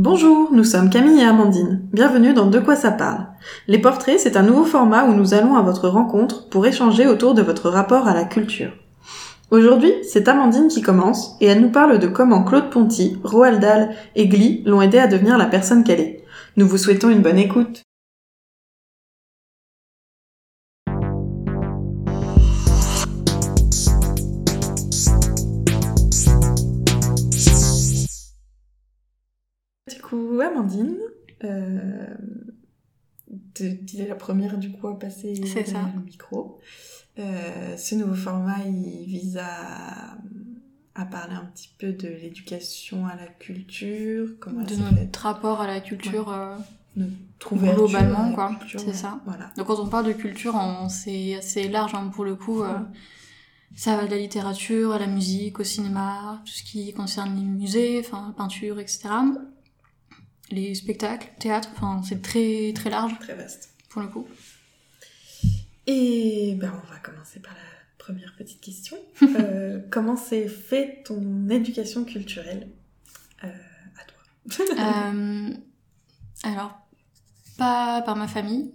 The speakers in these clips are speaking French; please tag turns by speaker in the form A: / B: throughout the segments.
A: Bonjour, nous sommes Camille et Amandine. Bienvenue dans De quoi ça parle. Les portraits, c'est un nouveau format où nous allons à votre rencontre pour échanger autour de votre rapport à la culture. Aujourd'hui, c'est Amandine qui commence et elle nous parle de comment Claude Ponty, Roald Dahl et Glee l'ont aidée à devenir la personne qu'elle est. Nous vous souhaitons une bonne écoute. Amandine, euh, tu es la première du coup à passer
B: ça.
A: le micro. Euh, ce nouveau format, il vise à, à parler un petit peu de l'éducation à la culture, comment
B: de notre rapport à la culture euh, globalement, quoi. C'est ça.
A: Voilà.
B: Donc quand on parle de culture, c'est assez large hein, pour le coup. euh, ça va de la littérature à la musique, au cinéma, tout ce qui concerne les musées, enfin peinture, etc. Les spectacles, théâtre, enfin c'est très très large
A: Très vaste.
B: pour le coup.
A: Et ben, on va commencer par la première petite question. Euh, comment s'est fait ton éducation culturelle euh, à toi?
B: Euh, alors, pas par ma famille,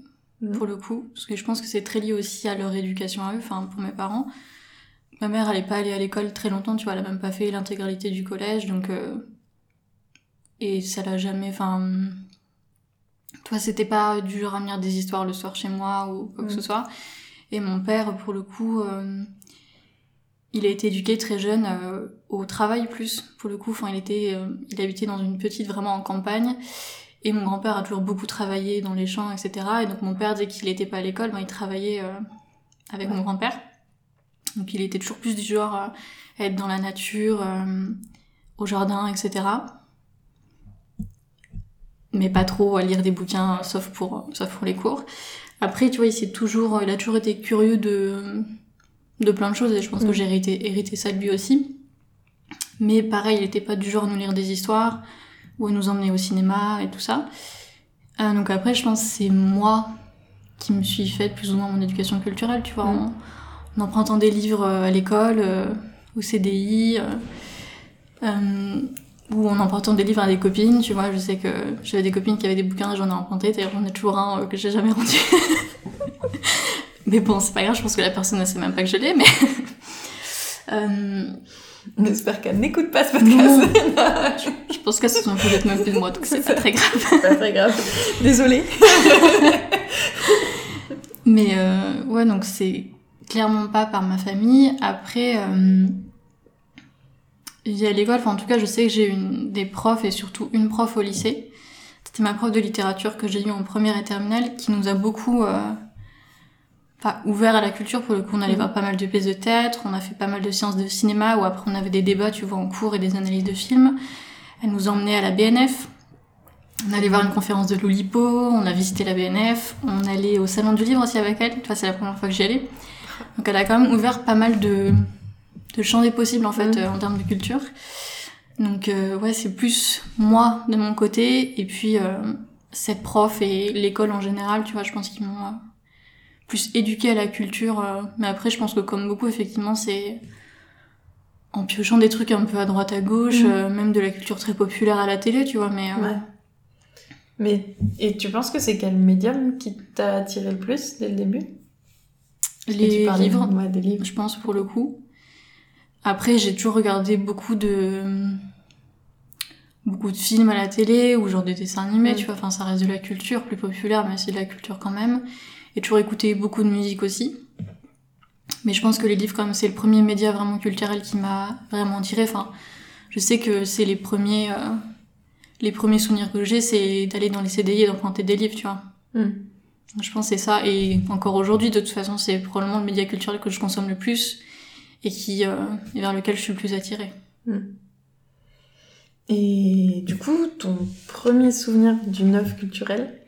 B: pour le coup, parce que je pense que c'est très lié aussi à leur éducation à eux, enfin pour mes parents. Ma mère, elle est pas allée à l'école très longtemps, tu vois, elle a même pas fait l'intégralité du collège, donc... Et ça l'a jamais... Enfin... Toi, c'était pas du genre à me lire des histoires le soir chez moi ou quoi que ce soit. Et mon père, pour le coup, euh, il a été éduqué très jeune euh, au travail plus, pour le coup. Enfin, il était, euh, il habitait dans une petite vraiment en campagne. Et mon grand-père a toujours beaucoup travaillé dans les champs, etc. Et donc mon père, dès qu'il n'était pas à l'école, ben, il travaillait avec
A: Ouais.
B: mon grand-père. Donc il était toujours plus du genre à être dans la nature, au jardin, etc. Mais pas trop à lire des bouquins, sauf pour, sauf pour les cours. Après, tu vois, il toujours, il a toujours été curieux de, de plein de choses et je pense
A: Mm.
B: que j'ai hérité, hérité ça de lui aussi. Mais pareil, il était pas du genre à nous lire des histoires ou à nous emmener au cinéma et tout ça. Euh, donc après, je pense que c'est moi qui me suis faite plus ou moins mon éducation culturelle, tu vois,
A: Mm.
B: en, en empruntant des livres euh, à l'école, euh, au CDI, euh, ou en empruntant des livres à des copines, tu vois. Je sais que j'avais des copines qui avaient des bouquins, j'en ai emprunté, d'ailleurs j'en ai toujours un euh, que j'ai jamais rendu. mais bon, c'est pas grave, je pense que la personne ne sait même pas que je l'ai, mais... Euh,
A: On espère qu'elle n'écoute pas ce podcast.
B: je pense qu'elle se souvient peut-être même plus de moi, donc c'est pas très grave.
A: C'est pas très grave. Désolée.
B: Mais euh, ouais, donc c'est clairement pas par ma famille. Après, euh, il y a l'école, enfin en tout cas, je sais que j'ai une des profs et surtout une prof au lycée. C'était ma prof de littérature que j'ai eue en première et terminale qui nous a beaucoup euh, pas ouvert à la culture. Pour le coup, on allait
A: Mhm.
B: voir pas mal de pièces de théâtre, on a fait pas mal de séances de cinéma où après on avait des débats, tu vois, en cours et des analyses de films. Elle nous emmenait à la BNF. On allait voir une conférence de Loulipo, on a visité la BNF, on allait au salon du livre aussi avec elle, tu vois, c'est la première fois que j'y allais. Donc elle a quand même ouvert pas mal de, de champs des possibles en fait
A: Mhm.
B: euh, en termes de culture. Donc euh, ouais, c'est plus moi de mon côté et puis euh, cette prof et l'école en général, tu vois, je pense qu'ils m'ont euh, plus éduqué à la culture. euh, mais après, je pense que comme beaucoup, effectivement, c'est en piochant des trucs un peu à droite à gauche, euh, même de la culture très populaire à la télé, tu vois, mais... euh,
A: Ouais. Mais, et tu penses que c'est quel médium qui t'a attiré le plus dès le début?
B: Les livres,
A: Ouais, des livres.
B: je pense, pour le coup. Après, j'ai toujours regardé beaucoup de beaucoup de films à la télé ou genre des dessins animés,
A: Mm.
B: tu vois. Enfin, ça reste de la culture plus populaire, mais c'est de la culture quand même. Et toujours écouté beaucoup de musique aussi. Mais je pense que les livres, même, c'est le premier média vraiment culturel qui m'a vraiment attiré. Enfin, je sais que c'est les premiers euh, les premiers souvenirs que j'ai, c'est d'aller dans les CDI et d'emprunter des livres, tu vois.
A: Hmm.
B: Je pense que c'est ça. Et encore aujourd'hui, de toute façon, c'est probablement le média culturel que je consomme le plus et qui euh, et vers lequel je suis le plus attirée.
A: Et du coup, ton premier souvenir d'une œuvre culturelle?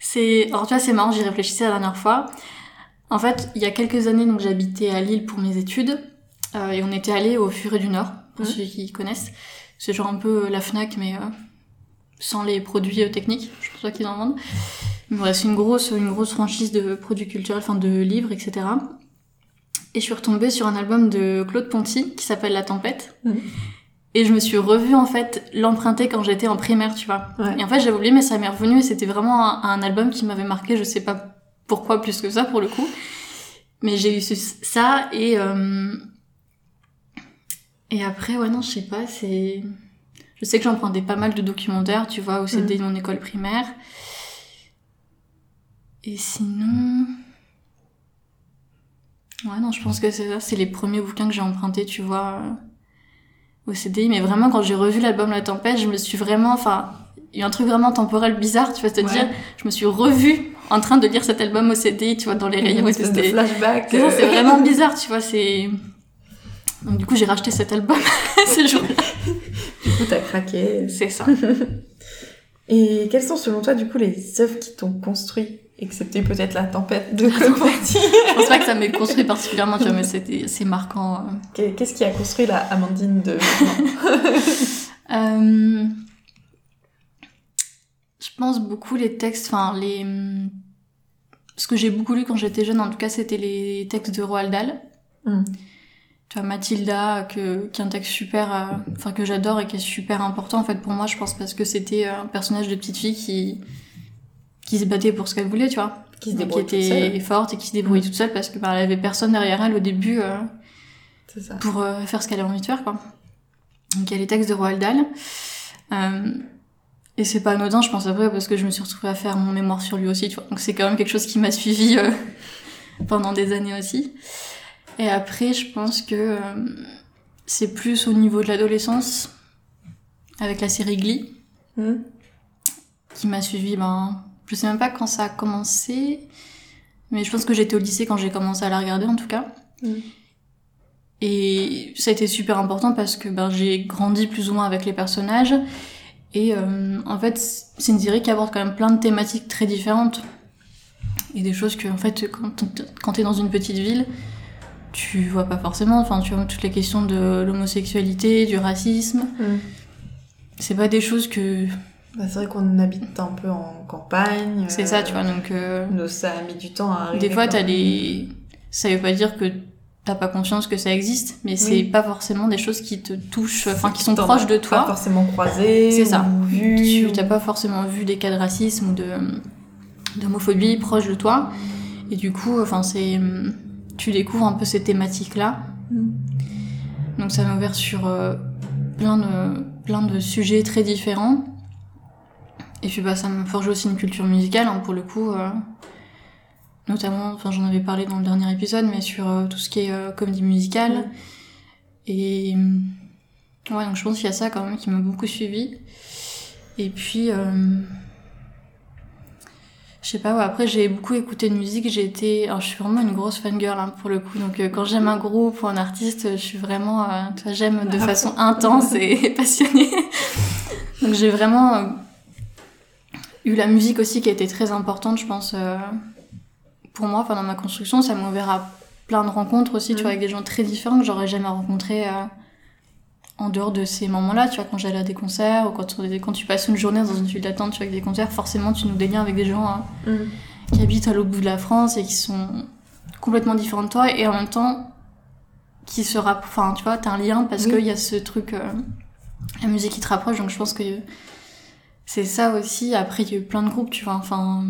B: C'est, alors tu vois, c'est marrant, j'y réfléchissais la dernière fois. En fait, il y a quelques années, donc j'habitais à Lille pour mes études euh, et on était allé au Furet du Nord, pour
A: Mhm.
B: ceux qui connaissent. C'est genre un peu la Fnac, mais euh, sans les produits euh, techniques. Je pense pas qu'ils en vendent. Mais bref, c'est une grosse, une grosse franchise de produits culturels, enfin de livres, etc. Et je suis retombée sur un album de Claude Ponty qui s'appelle La Tempête. Et je me suis revue, en fait, l'emprunter quand j'étais en primaire, tu vois.
A: Ouais.
B: Et en fait, j'avais oublié, mais ça m'est revenu et c'était vraiment un, un album qui m'avait marqué, je sais pas pourquoi plus que ça, pour le coup. Mais j'ai eu ça et, euh, et après, ouais, non, je sais pas, c'est, je sais que j'empruntais pas mal de documentaires, tu vois, au CD de mon école primaire. Et sinon, ouais, non, je pense que c'est ça, c'est les premiers bouquins que j'ai empruntés, tu vois, euh, au CDI. Mais vraiment, quand j'ai revu l'album La Tempête, je me suis vraiment, enfin, il y a un truc vraiment temporel bizarre, tu vas te
A: Ouais.
B: dire, je me suis revue en train de lire cet album au CDI, tu vois, dans les rayons
A: Une espèce de
B: c'était-
A: flashback.
B: c'est
A: euh,
B: c'est vraiment bizarre, tu vois, c'est... Donc du coup, j'ai racheté cet album ce jour-là.
A: Du coup, t'as craqué.
B: C'est ça.
A: Et quelles sont selon toi, du coup, les œuvres qui t'ont construit, excepté peut-être la tempête de Copenty
B: Je pense pas que ça m'ait construit particulièrement, tu vois, mais c'était, c'est marquant. euh.
A: Qu'est- Qu'est-ce qui a construit la Amandine de
B: Euh, Je pense beaucoup les textes, enfin les... Ce que j'ai beaucoup lu quand j'étais jeune, en tout cas, c'était les textes de Roald Dahl.
A: Mm.
B: Tu vois, Mathilda, que, qui est un texte super, euh, enfin que j'adore et qui est super important en fait pour moi, je pense, parce que c'était un personnage de petite fille qui qui se battait pour ce qu'elle voulait, tu vois,
A: qui se
B: Donc,
A: débrouille
B: qui
A: toute
B: était forte et qui se débrouillait toute seule parce que bah, elle avait personne derrière elle au début euh,
A: ça.
B: pour euh, faire ce qu'elle avait envie de faire, quoi. Donc il y a les textes de Roald Dahl. Euh, et c'est pas anodin, je pense après, parce que je me suis retrouvée à faire mon mémoire sur lui aussi, tu vois. Donc c'est quand même quelque chose qui m'a suivi pendant des années aussi. Et après, je pense que c'est plus au niveau de l'adolescence, avec la série Glee,
A: Hmm.
B: qui m'a suivi, ben, je sais même pas quand ça a commencé, mais je pense que j'étais au lycée quand j'ai commencé à la regarder en tout cas.
A: Mm.
B: Et ça a été super important parce que ben, j'ai grandi plus ou moins avec les personnages. Et euh, en fait, c'est une série qui aborde quand même plein de thématiques très différentes. Et des choses que, en fait, quand, t'es dans une petite ville, tu vois pas forcément. Enfin, tu vois toutes les questions de l'homosexualité, du racisme.
A: Hmm.
B: C'est pas des choses que.
A: Bah, c'est vrai qu'on habite un peu en campagne.
B: C'est
A: euh,
B: ça, tu vois. Donc, euh,
A: nous, ça a mis du temps à arriver.
B: des fois, t'as des. Ça veut pas dire que t'as pas conscience que ça existe, mais c'est
A: Oui.
B: pas forcément des choses qui te touchent, enfin, qui sont proches de
A: Pas
B: toi.
A: forcément croisé.
B: C'est ça.
A: Vu.
B: Tu
A: ou-
B: t'as pas forcément vu des cas de racisme ou de d'homophobie proches de toi. Et du coup, enfin, c'est. Tu découvres un peu ces thématiques-là.
A: Hmm.
B: Donc ça m'a ouvert sur euh, plein, de, plein de sujets très différents. Et puis bah, ça m'a forgé aussi une culture musicale, hein, pour le coup. euh, notamment, enfin j'en avais parlé dans le dernier épisode, mais sur euh, tout ce qui est euh, comédie musicale. Et ouais, donc je pense qu'il y a ça quand même qui m'a beaucoup suivi. Et puis, je sais pas, ouais, après j'ai beaucoup écouté de musique, j'ai été, alors je suis vraiment une grosse fangirl hein, pour le coup, donc quand j'aime un groupe ou un artiste, je suis vraiment, j'aime de façon intense et passionnée. donc j'ai vraiment eu la musique aussi qui a été très importante, je pense, euh, pour moi, dans ma construction, ça m'a ouvert à plein de rencontres aussi, tu vois, avec des gens très différents que j'aurais jamais rencontrés euh, en dehors de ces moments-là, tu vois, quand j'allais à des concerts ou quand, tu- quand tu passes une journée dans une file d'attente, tu vois, avec des concerts, forcément tu noues des liens avec des gens hein,
A: Hmm.
B: qui habitent à l'autre bout de la France et qui sont complètement différents de toi et en même temps qui se enfin tu vois, t'as un lien parce
A: Oui.
B: qu'il y a ce truc, euh, la musique qui te rapproche, donc je pense que c'est ça aussi. Après, il y a eu plein de groupes, tu vois, enfin.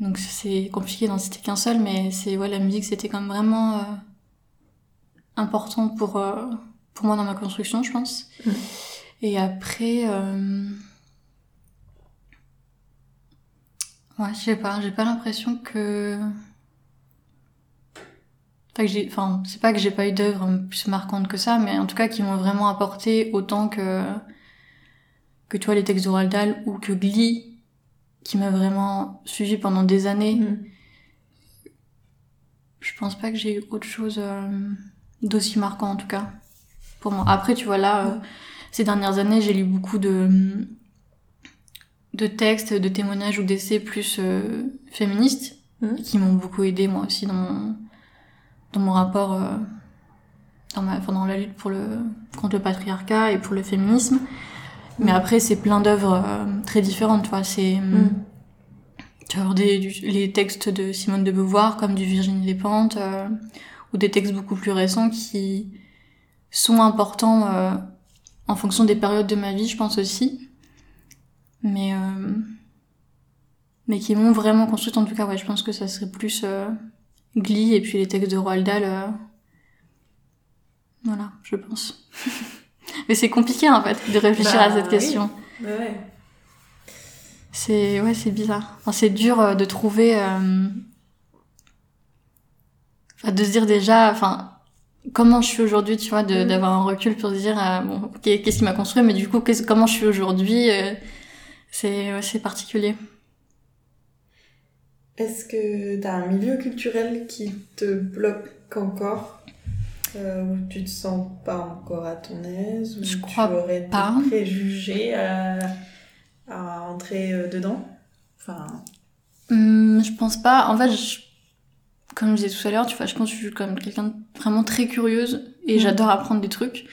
B: Donc c'est compliqué d'en citer qu'un seul, mais c'est ouais, la musique c'était quand même vraiment euh, important pour, euh, pour moi dans ma construction, je pense.
A: Mhm.
B: Et après. euh, Ouais, je sais pas, j'ai pas l'impression que. Enfin, que j'ai, enfin, c'est pas que j'ai pas eu d'œuvres plus marquantes que ça, mais en tout cas qui m'ont vraiment apporté autant que que toi les textes de Roald Dahl ou que Glee, qui m'a vraiment suivi pendant des années.
A: Hmm.
B: Je pense pas que j'ai eu autre chose euh, d'aussi marquant en tout cas pour moi. Après, tu vois là, euh, ces dernières années, j'ai lu beaucoup de de textes, de témoignages ou d'essais plus euh, féministes
A: Mhm.
B: qui m'ont beaucoup aidé moi aussi dans mon dans mon rapport dans ma enfin, dans la lutte pour le contre le patriarcat et pour le féminisme. Mais après, c'est plein d'œuvres euh, très différentes, tu vois. C'est
A: Hmm.
B: tu vas avoir des, du- les textes de Simone de Beauvoir, comme du Virginie Despentes, euh, ou des textes beaucoup plus récents qui, sont importants euh, en fonction des périodes de ma vie, je pense aussi. Mais euh, mais qui m'ont vraiment construite en tout cas. Ouais, je pense que ça serait plus Glee et puis les textes de Roald Dahl. Voilà, je pense. mais c'est compliqué en fait de réfléchir
A: Bah,
B: à cette
A: oui.
B: question.
A: Ouais.
B: C'est ouais, c'est bizarre. Enfin, c'est dur euh, de trouver, euh, enfin, de se dire déjà, enfin, comment je suis aujourd'hui, tu vois,
A: Mm.
B: d'avoir un recul pour se dire, euh, bon, qu'est- qu'est-ce qui m'a construit, mais du coup, comment je suis aujourd'hui, euh, c'est ouais, c'est particulier.
A: Est-ce que t'as un milieu culturel qui te bloque encore? Euh, Où tu te sens pas encore à ton aise Ou
B: Je
A: tu
B: crois
A: aurais
B: pas.
A: des préjugés à, à entrer euh, dedans? Enfin,
B: Hum, je pense pas. En fait, je- comme je disais tout à l'heure, tu vois, je pense que je suis comme quelqu'un de vraiment très curieuse et
A: Mhm.
B: j'adore apprendre des trucs.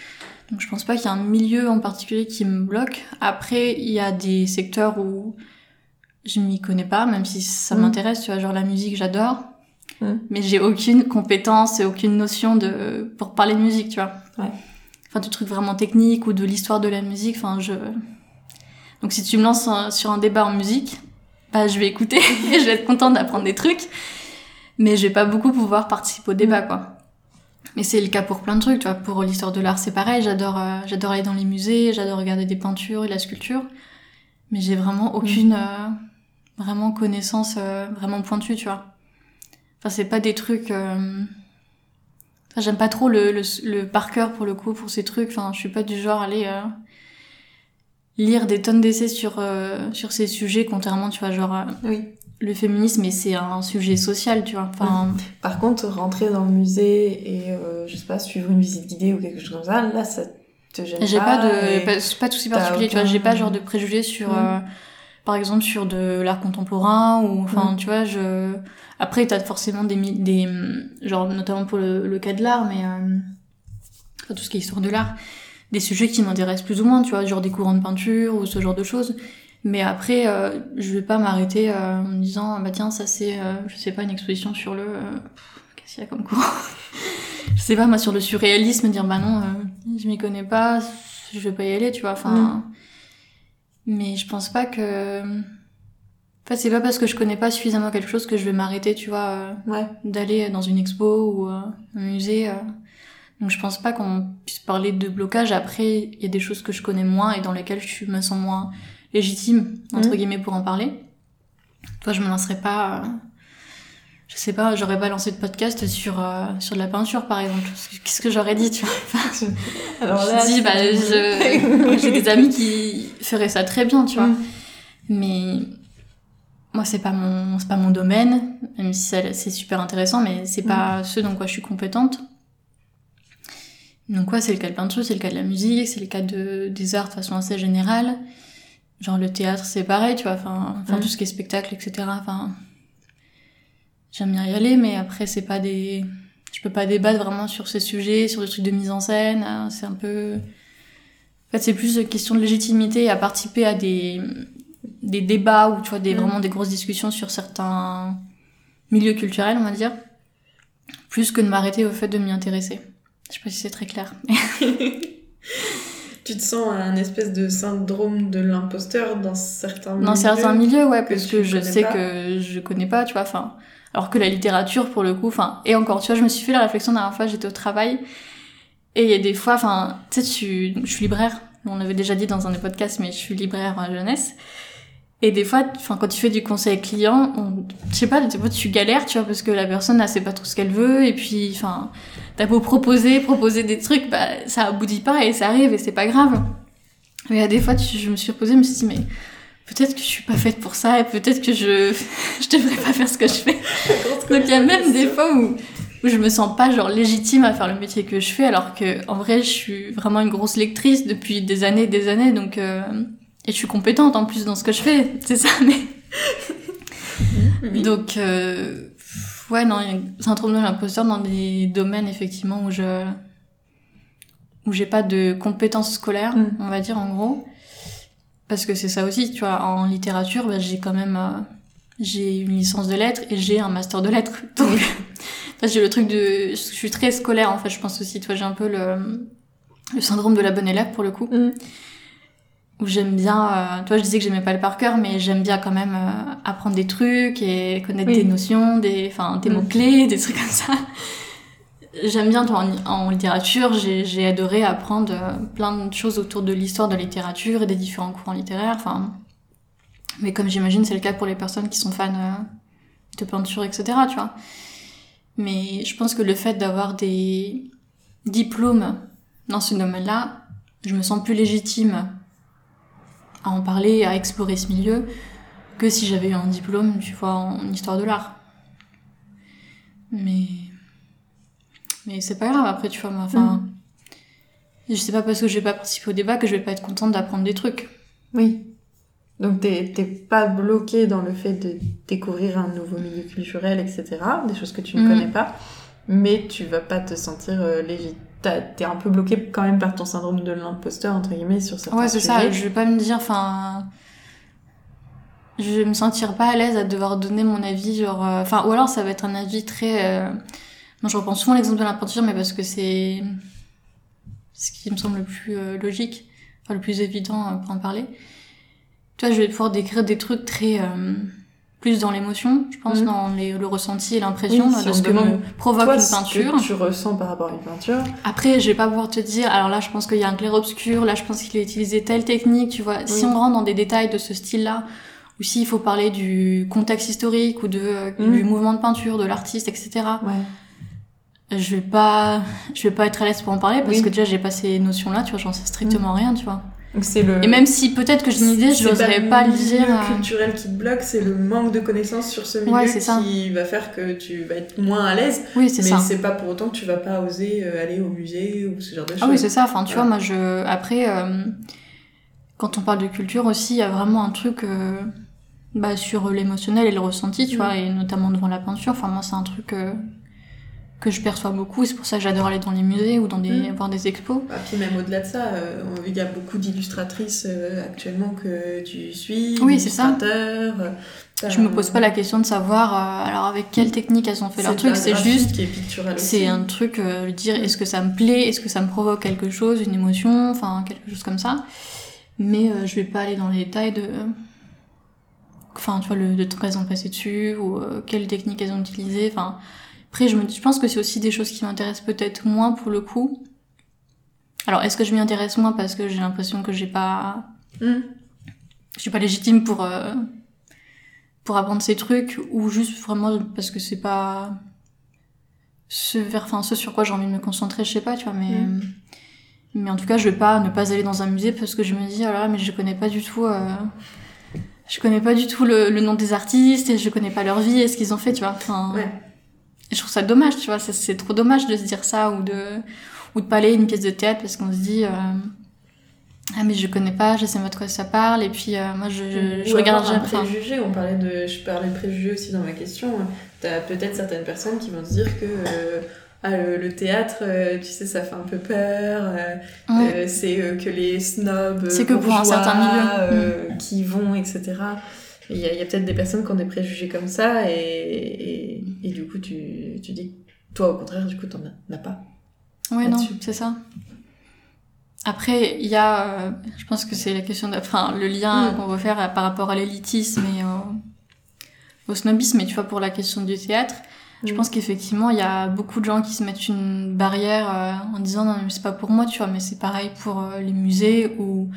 B: Donc je pense pas qu'il y a un milieu en particulier qui me bloque. Après, il y a des secteurs où je m'y connais pas, même si ça
A: Mhm.
B: m'intéresse, tu vois, genre la musique, j'adore. Mais j'ai aucune compétence et aucune notion de pour parler de musique, tu vois.
A: Ouais.
B: Enfin, du truc vraiment technique ou de l'histoire de la musique, enfin, je... Donc si tu me lances sur un débat en musique, bah, je vais écouter et je vais être contente d'apprendre des trucs. Mais je vais pas beaucoup pouvoir participer au débat, quoi. Mais c'est le cas pour plein de trucs, tu vois. Pour l'histoire de l'art, c'est pareil. J'adore, euh, j'adore aller dans les musées, j'adore regarder des peintures et de la sculpture. Mais j'ai vraiment aucune, euh, vraiment connaissance euh, vraiment pointue, tu vois. Enfin, c'est pas des trucs. euh, Enfin, j'aime pas trop le, le, le par cœur pour le coup pour ces trucs. Enfin, je suis pas du genre à aller euh, lire des tonnes d'essais sur euh, sur ces sujets, contrairement, tu vois, genre
A: oui.
B: le féminisme, et c'est un sujet social, tu vois. Enfin,
A: Par contre, rentrer dans le musée et, je sais pas, suivre une visite guidée ou quelque chose comme ça, là, ça te gêne
B: j'ai
A: pas.
B: pas de, pas, c'est pas tout si
A: t'as
B: particulier, tu vois.
A: aucun-
B: J'ai pas genre de préjugés sur. Par exemple, sur de l'art contemporain ou, enfin,
A: Mm.
B: tu vois, je. Après, t'as forcément des, des, genre notamment pour le, le cas de l'art, mais euh, enfin, tout ce qui est histoire de l'art, des sujets qui m'intéressent plus ou moins, tu vois, genre des courants de peinture ou ce genre de choses. Mais après, euh, je vais pas m'arrêter euh, en me disant, ah bah tiens, ça c'est, euh, je sais pas, une exposition sur le, euh, qu'est-ce qu'il y a comme courant Je sais pas, moi sur le surréalisme, dire bah non, euh, je m'y connais pas, je vais pas y aller, tu vois. Enfin, mais je pense pas que. En fait, c'est pas parce que je connais pas suffisamment quelque chose que je vais m'arrêter, tu vois, euh,
A: Ouais.
B: d'aller dans une expo ou euh, un musée. euh. Donc je pense pas qu'on puisse parler de blocage. Après, il y a des choses que je connais moins et dans lesquelles je me sens moins légitime, entre
A: Mhm.
B: guillemets, pour en parler. Toi, je me lancerai pas... Je sais pas, j'aurais pas lancé de podcast sur, euh, sur de la peinture, par exemple. Qu'est-ce que j'aurais dit, tu vois
A: Alors
B: je
A: là,
B: dis, bah, je- j'ai des amis qui feraient ça très bien, tu vois.
A: Mm.
B: Mais moi, c'est pas mon, c'est pas mon domaine, même si ça- c'est super intéressant, mais c'est pas ce dans quoi je suis compétente. Donc ouais, c'est le cas de choses, c'est le cas de la musique, c'est le cas de, des arts de façon assez générale. Genre le théâtre, c'est pareil, tu vois, enfin, enfin
A: Mm.
B: tout ce qui est spectacle, etc. Enfin, j'aime bien y aller, mais après, c'est pas des... Je peux pas débattre vraiment sur ces sujets, sur des trucs de mise en scène, hein, c'est un peu... En fait, c'est plus une question de légitimité à participer à des, des débats ou tu vois, des,
A: Mm.
B: vraiment des grosses discussions sur certains milieux culturels, on va dire, plus que de m'arrêter au fait de m'y intéresser. Je sais pas si c'est très clair.
A: tu te sens un espèce de syndrome de l'imposteur dans certains milieux
B: Dans certains milieux, ouais, parce
A: que
B: je sais
A: pas.
B: que je connais pas, tu vois, enfin, alors que la littérature, pour le coup, enfin, et encore, tu vois, je me suis fait la réflexion la dernière fois, j'étais au travail, et il y a des fois, enfin, tu sais, tu- je suis libraire, on l'avait déjà dit dans un des podcasts, mais je suis libraire jeunesse, et des fois, enfin, quand tu fais du conseil client, on, je sais pas, des fois, tu galères, tu vois, parce que la personne, elle sait pas trop ce qu'elle veut, et puis, enfin, t'as beau proposer, proposer des trucs, bah, ça aboutit pas, et ça arrive, et c'est pas grave. Mais y a des fois, tu- je me suis reposée, je me suis dit, mais peut-être que je suis pas faite pour ça et peut-être que je je devrais pas faire ce que je fais. Donc il y a même des fois où où je me sens pas genre légitime à faire le métier que je fais alors que en vrai je suis vraiment une grosse lectrice depuis des années et des années donc euh, et je suis compétente en plus dans ce que je fais, c'est ça mais
A: Oui.
B: donc euh, ouais non, a un syndrome de l'imposteur dans des domaines effectivement où je où j'ai pas de compétences scolaires,
A: Mm.
B: on va dire en gros. Parce que c'est ça aussi, tu vois, en littérature, bah, j'ai quand même euh, j'ai une licence de lettres et j'ai un master de lettres. Donc j'ai le truc de je suis très scolaire en fait, je pense aussi, tu vois, j'ai un peu le le syndrome de la bonne élève pour le coup.
A: Mm.
B: Où j'aime bien, euh, toi je disais que j'aimais pas le par cœur, mais j'aime bien quand même euh, apprendre des trucs et connaître
A: Oui.
B: des notions, des, enfin, des
A: Mm.
B: mots-clés, des trucs comme ça. J'aime bien, toi, en, en littérature, j'ai j'ai adoré apprendre euh, plein de choses autour de l'histoire de la littérature et des différents courants littéraires, enfin. Mais comme j'imagine, c'est le cas pour les personnes qui sont fans euh, de peinture, etc., tu vois. Mais je pense que le fait d'avoir des diplômes dans ce domaine-là, je me sens plus légitime à en parler, à explorer ce milieu, que si j'avais eu un diplôme, tu vois, en histoire de l'art. Mais. Mais c'est pas grave, après, tu vois, enfin. Je sais pas parce que je vais pas participer au débat que je vais pas être contente d'apprendre des trucs.
A: Oui. Donc t'es t'es pas bloqué dans le fait de découvrir un nouveau milieu culturel, etc. Des choses que tu ne
B: Mm.
A: connais pas, mais tu vas pas te sentir euh, légitime. T'es un peu bloqué quand même par ton syndrome de l'imposteur entre guillemets sur certains
B: Ouais, c'est ça. Je vais pas me dire, enfin. Je vais me sentir pas à l'aise à devoir donner mon avis, genre. euh, Enfin, ou alors ça va être un avis très. euh, Moi, je reprends souvent l'exemple de la peinture, mais parce que c'est ce qui me semble le plus euh, logique, enfin le plus évident euh, pour en parler. Tu vois, je vais pouvoir décrire des trucs très. Plus dans l'émotion, je pense,
A: Mhm.
B: dans les- le ressenti et l'impression
A: Oui, si
B: de ce que me provoque
A: Toi,
B: une
A: ce
B: peinture.
A: que tu ressens par rapport à une peinture.
B: Après, je vais pas pouvoir te dire, alors là, je pense qu'il y a un clair-obscur, là, je pense qu'il a utilisé telle technique, tu vois. Si on rentre dans des détails de ce style-là, ou s'il faut parler du contexte historique ou de, euh,
A: Mm.
B: du mouvement de peinture, de l'artiste, etc.,
A: Ouais.
B: je vais pas, je vais pas être à l'aise pour en parler parce
A: Oui.
B: que déjà, j'ai pas ces notions-là, tu vois, j'en sais strictement rien, tu vois.
A: Donc c'est le.
B: Et même si peut-être que j'ai une idée, je n'oserais
A: le
B: pas le dire. euh,
A: culturel qui te bloque, c'est le manque de connaissances sur ce milieu
B: Ouais, c'est ça.
A: qui va faire que tu vas être moins à l'aise.
B: Oui, c'est
A: Mais
B: ça.
A: c'est pas pour autant que tu vas pas oser euh, aller au musée ou ce genre de choses.
B: Ah oui, c'est ça. Enfin, tu
A: Voilà.
B: vois, moi, je. Après, euh, quand on parle de culture aussi, il y a vraiment un truc euh, bah, sur l'émotionnel et le ressenti, tu
A: Mm.
B: vois, et notamment devant la peinture. Enfin, moi, c'est un truc euh, que je perçois beaucoup. C'est pour ça que j'adore aller dans les musées ou dans des,
A: Mm.
B: voir des expos.
A: Ah, puis même au-delà de ça, euh, il y a beaucoup d'illustratrices euh, actuellement que tu suis,
B: Oui, c'est ça.
A: euh,
B: Je me pose pas la question de savoir, euh, alors, avec quelle technique elles ont fait leur truc. C'est juste. C'est un truc, euh, dire est-ce que ça me plaît, est-ce que ça me provoque quelque chose, une émotion, enfin quelque chose comme ça. Mais euh, je vais pas aller dans les détails de. Enfin, tu vois, le, le temps qu'elles ont passé dessus, ou euh, quelles techniques elles ont utilisées. Enfin, après, je, me, je pense que c'est aussi des choses qui m'intéressent peut-être moins pour le coup. Alors, est-ce que je m'y intéresse moins parce que j'ai l'impression que j'ai pas.
A: Mm.
B: Je suis pas légitime pour. euh, pour apprendre ces trucs, ou juste vraiment parce que c'est pas ce vers enfin ce sur quoi j'ai envie de me concentrer je sais pas tu vois mais
A: Mm.
B: mais en tout cas je vais pas ne pas aller dans un musée parce que je me dis oh là là mais je connais pas du tout euh, je connais pas du tout le, le nom des artistes et je connais pas leur vie et ce qu'ils ont fait tu vois enfin
A: Ouais.
B: Et je trouve ça dommage tu vois c'est- c'est trop dommage de se dire ça ou de ou de pas aller à une pièce de théâtre parce qu'on se dit euh, ah mais je connais pas je sais pas de quoi ça parle et puis euh, moi je, je, regarde
A: un préjugé, on parlait de, je parlais de préjugés aussi dans ma question. T'as peut-être certaines personnes qui vont se dire que euh, ah, le, le théâtre, euh, tu sais, ça fait un peu peur. euh, euh, c'est que les snobs,
B: C'est que pour un certain milieu. Mm.
A: euh, qui vont, etc. Et Il y a, peut-être des personnes qui ont des préjugés comme ça, et, et, et du coup, tu, tu dis, toi, au contraire, du coup, t'en as, as pas.
B: Ouais, non, c'est ça. Après, il y a, euh, je pense que c'est la question, de, enfin, le lien
A: Mm.
B: qu'on veut faire euh, par rapport à l'élitisme et au, au snobisme, mais tu vois, pour la question du théâtre, je
A: Mm.
B: pense qu'effectivement, il y a beaucoup de gens qui se mettent une barrière euh, en disant non, mais c'est pas pour moi, tu vois, mais c'est pareil pour euh, les musées ou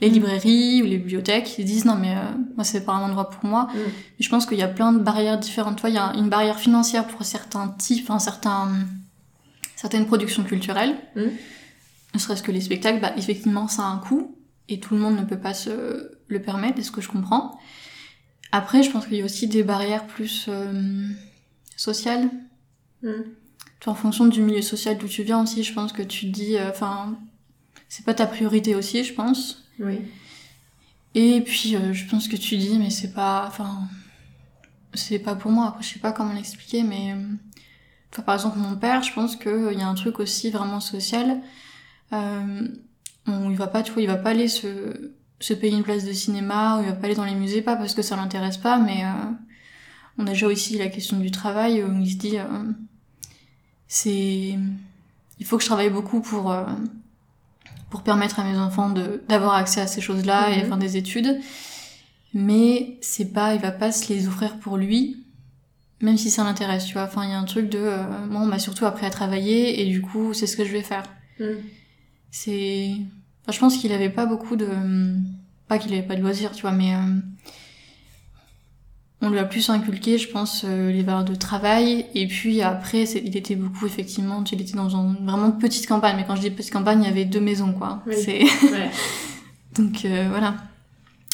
B: les
A: Mm.
B: librairies ou les bibliothèques. Ils disent non, mais euh, moi, c'est pas un endroit pour moi.
A: Mm.
B: Et je pense qu'il y a plein de barrières différentes. Tu vois, il y a une barrière financière pour certains types, enfin, certains, certaines productions culturelles.
A: Mm.
B: Ne serait-ce que les spectacles, bah, effectivement, ça a un coût. Et tout le monde ne peut pas se le permettre, est ce que je comprends. Après, je pense qu'il y a aussi des barrières plus euh, sociales.
A: Mm.
B: En fonction du milieu social d'où tu viens aussi, je pense que tu te dis, euh, enfin, c'est pas ta priorité aussi, je pense.
A: Oui.
B: Et puis, euh, je pense que tu dis, mais c'est pas, enfin, c'est pas pour moi. Après, je sais pas comment l'expliquer, mais, euh, vois, par exemple, mon père, je pense qu'il y a un truc aussi vraiment social. Euh, il va pas, tu vois, il va pas aller se, payer une place de cinéma, ou il va pas aller dans les musées, pas parce que ça l'intéresse pas, mais euh, on a déjà aussi la question du travail, où il se dit, euh, c'est, il faut que je travaille beaucoup pour, euh, pour permettre à mes enfants de d'avoir accès à ces choses-là et
A: Mhm.
B: faire des études. Mais c'est pas, il va pas se les offrir pour lui, même si ça l'intéresse, tu vois. Enfin, il y a un truc de, euh, moi, on m'a surtout appris à travailler et du coup, c'est ce que je vais faire. C'est, enfin, je pense qu'il avait pas beaucoup de, pas qu'il avait pas de loisirs, tu vois, mais euh, on lui a plus inculqué, je pense, euh, les valeurs de travail. Et puis après, c'est- il était beaucoup, effectivement, il était dans une vraiment petite campagne. Mais quand je dis petite campagne, il y avait deux maisons, quoi.
A: Oui.
B: C'est
A: Ouais.
B: donc euh, voilà.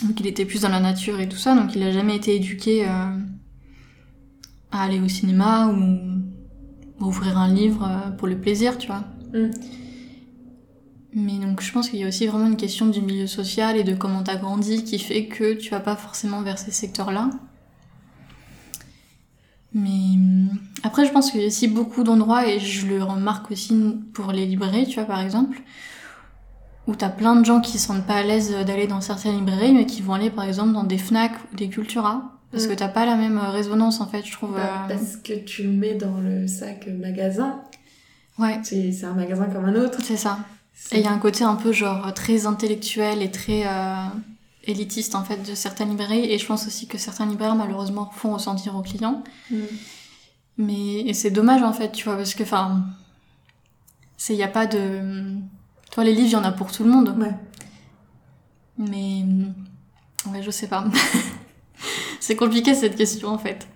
B: Donc il était plus dans la nature et tout ça, donc il a jamais été éduqué euh, à aller au cinéma ou à ouvrir un livre euh, pour le plaisir, tu vois.
A: Mm.
B: Mais donc je pense qu'il y a aussi vraiment une question du milieu social et de comment t'as grandi qui fait que tu vas pas forcément vers ces secteurs-là. Mais hum, après je pense qu'il y a aussi beaucoup d'endroits et je le remarque aussi pour les librairies, tu vois par exemple, où t'as plein de gens qui se sentent pas à l'aise d'aller dans certaines librairies mais qui vont aller par exemple dans des Fnac ou des Cultura parce
A: Mm.
B: que t'as pas la même euh, résonance en fait je trouve.
A: Bah,
B: euh,
A: parce que tu le mets dans le sac magasin.
B: Ouais,
A: C'est un magasin comme un autre.
B: c'est ça. Et il y a un côté un peu genre très intellectuel et très euh, élitiste en fait de certaines librairies et je pense aussi que certains libraires malheureusement font ressentir aux clients.
A: Mm.
B: Mais et c'est dommage en fait, tu vois, parce que enfin, c'est y a pas de, toi les livres il y en a pour tout le monde.
A: Ouais.
B: Mais ouais, je sais pas. c'est compliqué cette question en fait.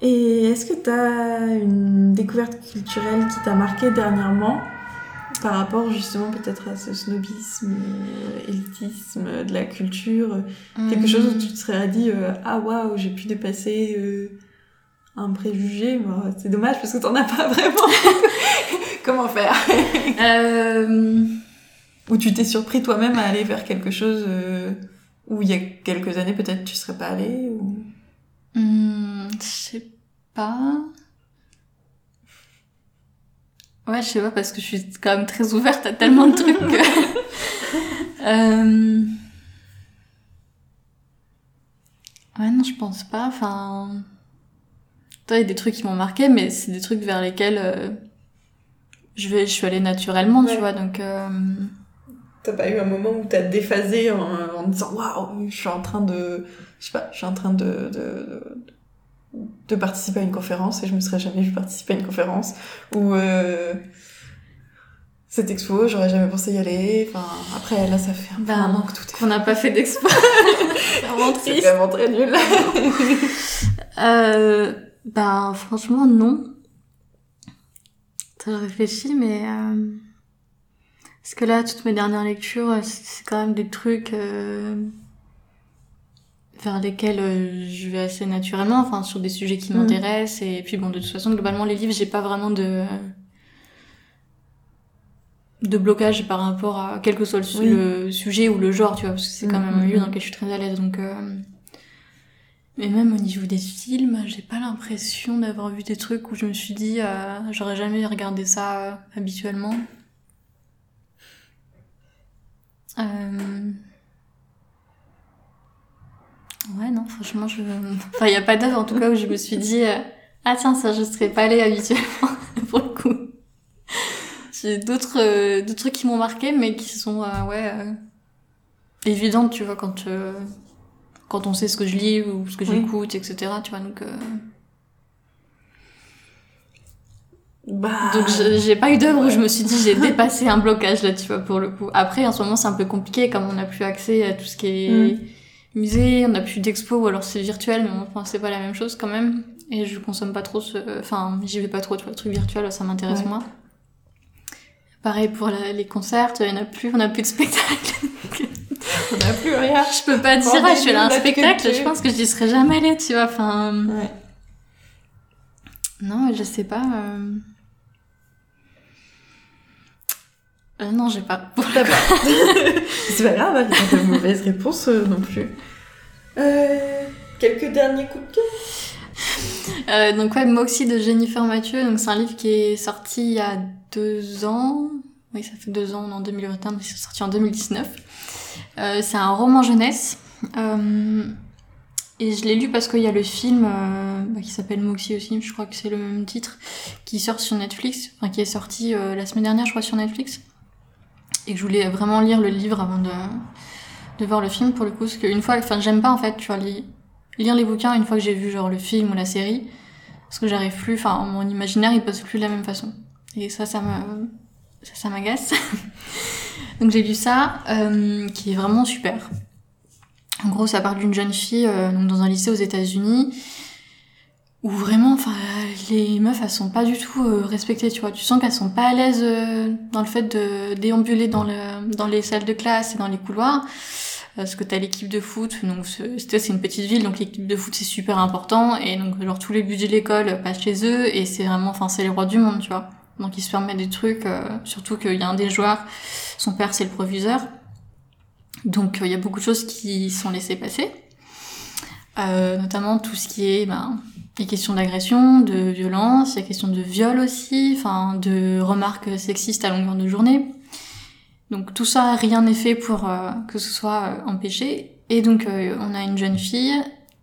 A: Et est-ce que tu as une découverte culturelle qui t'a marqué dernièrement? Par rapport justement peut-être à ce snobisme, euh, élitisme de la culture Quelque chose où tu te serais dit euh, Ah waouh, j'ai pu dépasser euh, un préjugé. C'est dommage parce que t'en as pas vraiment. Comment faire?
B: Euh...
A: Ou tu t'es surpris toi-même à aller vers quelque chose euh, où il y a quelques années peut-être tu serais pas allé ou...
B: Hmm, je sais pas. Ouais, je sais pas parce que je suis quand même très ouverte à tellement de trucs. que- Euh, Ouais, non, je pense pas. Enfin, toi, il y a des trucs qui m'ont marqué, mais c'est des trucs vers lesquels euh, je vais, je suis allée naturellement,
A: Ouais.
B: tu vois. Donc, euh,
A: T'as pas eu un moment où t'as déphasé en, en disant waouh, je suis en train de, je sais pas, je suis en train de, de, de, de participer à une conférence et je me serais jamais vu participer à une conférence ou euh, cette expo, j'aurais jamais pensé y aller. Enfin, après là, ça fait un, peu
B: Ben,
A: un an que tout est
B: qu'on n'a pas fait d'expo. C'est vraiment triste.
A: vraiment très nul.
B: Euh, ben, franchement, non. Je réfléchis, mais... Euh... Parce que là, toutes mes dernières lectures, c'est c'est quand même des trucs euh, vers lesquels euh, je vais assez naturellement, enfin, sur des sujets qui
A: Mhm.
B: m'intéressent. Et puis, bon, de toute façon, globalement, les livres, j'ai pas vraiment de de blocage par rapport à quel que soit le, su-
A: Oui.
B: le sujet ou le genre, tu vois, parce que c'est quand
A: Mhm,
B: même un lieu
A: mhm.
B: dans lequel je suis très à l'aise, donc... euh, mais même au niveau des films, j'ai pas l'impression d'avoir vu des trucs où je me suis dit euh, j'aurais jamais regardé ça euh, habituellement. Euh... Ouais, non, franchement, je. Enfin, y a pas d'œuvre en tout cas où je me suis dit euh, ah tiens, ça je serais pas allée habituellement pour le coup. J'ai d'autres euh, d'autres trucs qui m'ont marqué, mais qui sont euh, ouais évidentes, tu vois, quand quand on sait ce que je lis ou ce que
A: Oui.
B: j'écoute, etc. Tu vois, donc.
A: Bah,
B: Donc j'ai pas eu d'œuvre où je me suis dit j'ai dépassé un blocage là, tu vois, pour le coup. Après, en ce moment, c'est un peu compliqué comme on n'a plus accès à tout ce qui est musée, on n'a plus d'expo ou alors c'est virtuel, mais enfin, c'est pas la même chose quand même. Et je consomme pas trop ce... Enfin, j'y vais pas trop, tu vois, le truc virtuel, ça m'intéresse
A: Ouais.
B: moins. Pareil pour la- les concerts, il y en a plus, on a plus de spectacle.
A: on n'a plus rien.
B: je peux pas dire, ah, je suis allée à un spectacle, je pense que j'y serais jamais allée, tu vois, enfin...
A: Ouais.
B: Non, je sais pas... euh... Euh, non, j'ai pas.
A: T'as pas. c'est pas grave, il n'y a pas de mauvaise réponse euh, non plus. Euh, quelques derniers coups de cœur
B: Euh, donc ouais, Moxie de Jennifer Mathieu, donc c'est un livre qui est sorti il y a deux ans. Oui, ça fait deux ans, en 2021, mais c'est sorti en 2019. Euh, c'est un roman jeunesse. Euh, Et je l'ai lu parce qu'il y a le film euh, bah, qui s'appelle Moxie aussi, je crois que c'est le même titre, qui sort sur Netflix, enfin qui est sorti euh, la semaine dernière, je crois, sur Netflix. Et que je voulais vraiment lire le livre avant de, de voir le film pour le coup, parce qu'une fois, enfin j'aime pas en fait, tu vois, lire les bouquins une fois que j'ai vu genre le film ou la série, parce que j'arrive plus, enfin mon imaginaire il passe plus de la même façon. Et ça, ça me, ça, ça m'agace. Donc j'ai lu ça, euh, qui est vraiment super. En gros, ça parle d'une jeune fille euh, donc dans un lycée aux États-Unis où vraiment, enfin, les meufs, elles sont pas du tout euh, respectées, tu vois. Tu sens qu'elles sont pas à l'aise euh, dans le fait de déambuler dans, le, dans les salles de classe et dans les couloirs. Parce que t'as l'équipe de foot, donc c'est une petite ville, donc l'équipe de foot c'est super important, et donc genre tous les budgets de l'école passent chez eux, et c'est vraiment, enfin c'est les rois du monde, tu vois. Donc ils se permettent des trucs, surtout qu'il y a un des joueurs, son père c'est le proviseur, donc il y a beaucoup de choses qui sont laissées passer, euh, notamment tout ce qui est ben, les questions d'agression, de violence, il y a question de viol aussi, enfin de remarques sexistes à longueur de journée. Donc tout ça, rien n'est fait pour euh, que ce soit euh, empêché. Et donc euh, on a une jeune fille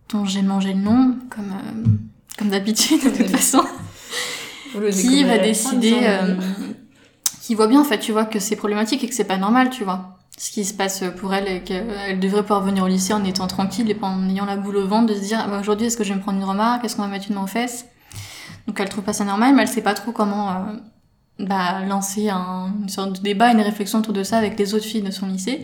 B: dont j'ai mangé le nom, comme comme d'habitude de toute façon, qui va décider, qui voit bien en fait, tu vois que c'est problématique et que c'est pas normal, tu vois ce qui se passe pour elle et qu'elle devrait pouvoir venir au lycée en étant tranquille et pas en ayant la boule au ventre de se dire ah bah, aujourd'hui est-ce que je vais me prendre une remarque, est-ce qu'on va mettre une main aux fesses? Donc elle trouve pas ça normal, mais elle sait pas trop comment euh, bah, lancer un, une sorte de débat, une réflexion autour de ça avec les autres filles de son lycée.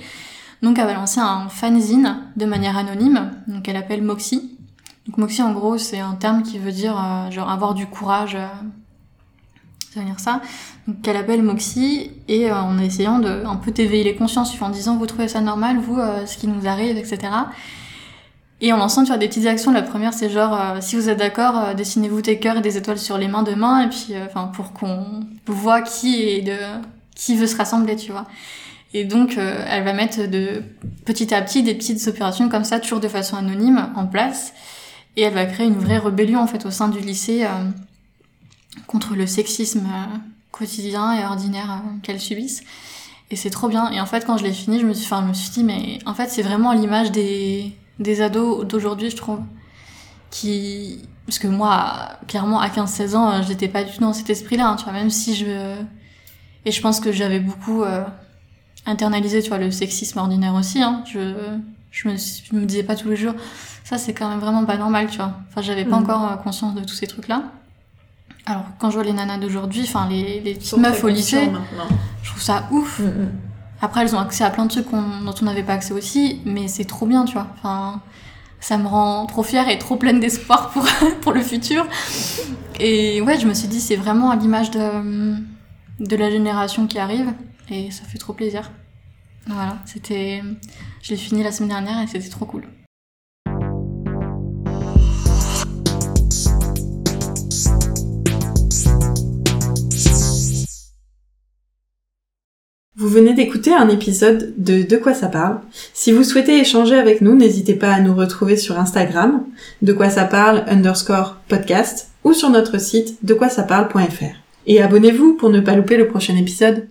B: Donc elle va lancer un fanzine de manière anonyme, donc elle appelle Moxie. Donc Moxie en gros c'est un terme qui veut dire euh, genre avoir du courage, euh, venir ça, qu'elle appelle Moxie, et euh, en essayant de un peu t'éveiller les consciences, en disant vous trouvez ça normal, vous, euh, ce qui nous arrive, etc. Et en lançant tu vois, des petites actions, la première c'est genre, euh, si vous êtes d'accord, dessinez-vous des cœurs et des étoiles sur les mains demain, et puis enfin pour qu'on voit qui est de qui veut se rassembler, tu vois. Et donc elle va mettre de petit à petit des petites opérations comme ça, toujours de façon anonyme, en place, et elle va créer une vraie rébellion en fait au sein du lycée contre le sexisme euh, quotidien et ordinaire euh, qu'elles subissent. Et c'est trop bien. Et en fait, quand je l'ai fini, je me suis, enfin, je me suis dit, mais en fait, c'est vraiment l'image des, des ados d'aujourd'hui, je trouve. Qui, parce que moi, clairement, à 15-16 ans, euh, j'étais pas du tout dans cet esprit-là, hein, tu vois, même si je, et je pense que j'avais beaucoup internalisé, tu vois, le sexisme ordinaire aussi, hein. Je, je me, je me disais pas tous les jours, ça c'est quand même vraiment pas normal, tu vois. Enfin, j'avais pas mm. encore conscience de tous ces trucs-là. Alors, quand je vois les nanas d'aujourd'hui, enfin, les, les petites meufs au lycée, je trouve ça ouf. Mm, mm. Après, elles ont accès à plein de trucs dont on n'avait pas accès aussi, mais c'est trop bien, tu vois. Enfin, ça me rend trop fière et trop pleine d'espoir pour, pour le futur. Et ouais, je me suis dit, c'est vraiment à l'image de, de la génération qui arrive, et ça fait trop plaisir. Voilà, c'était. Je l'ai fini la semaine dernière et c'était trop cool.
A: Vous venez d'écouter un épisode de De quoi ça parle. Si vous souhaitez échanger avec nous, n'hésitez pas à nous retrouver sur Instagram, de quoi ça parle underscore podcast, ou sur notre site de quoi ça parle.fr. Et abonnez-vous pour ne pas louper le prochain épisode.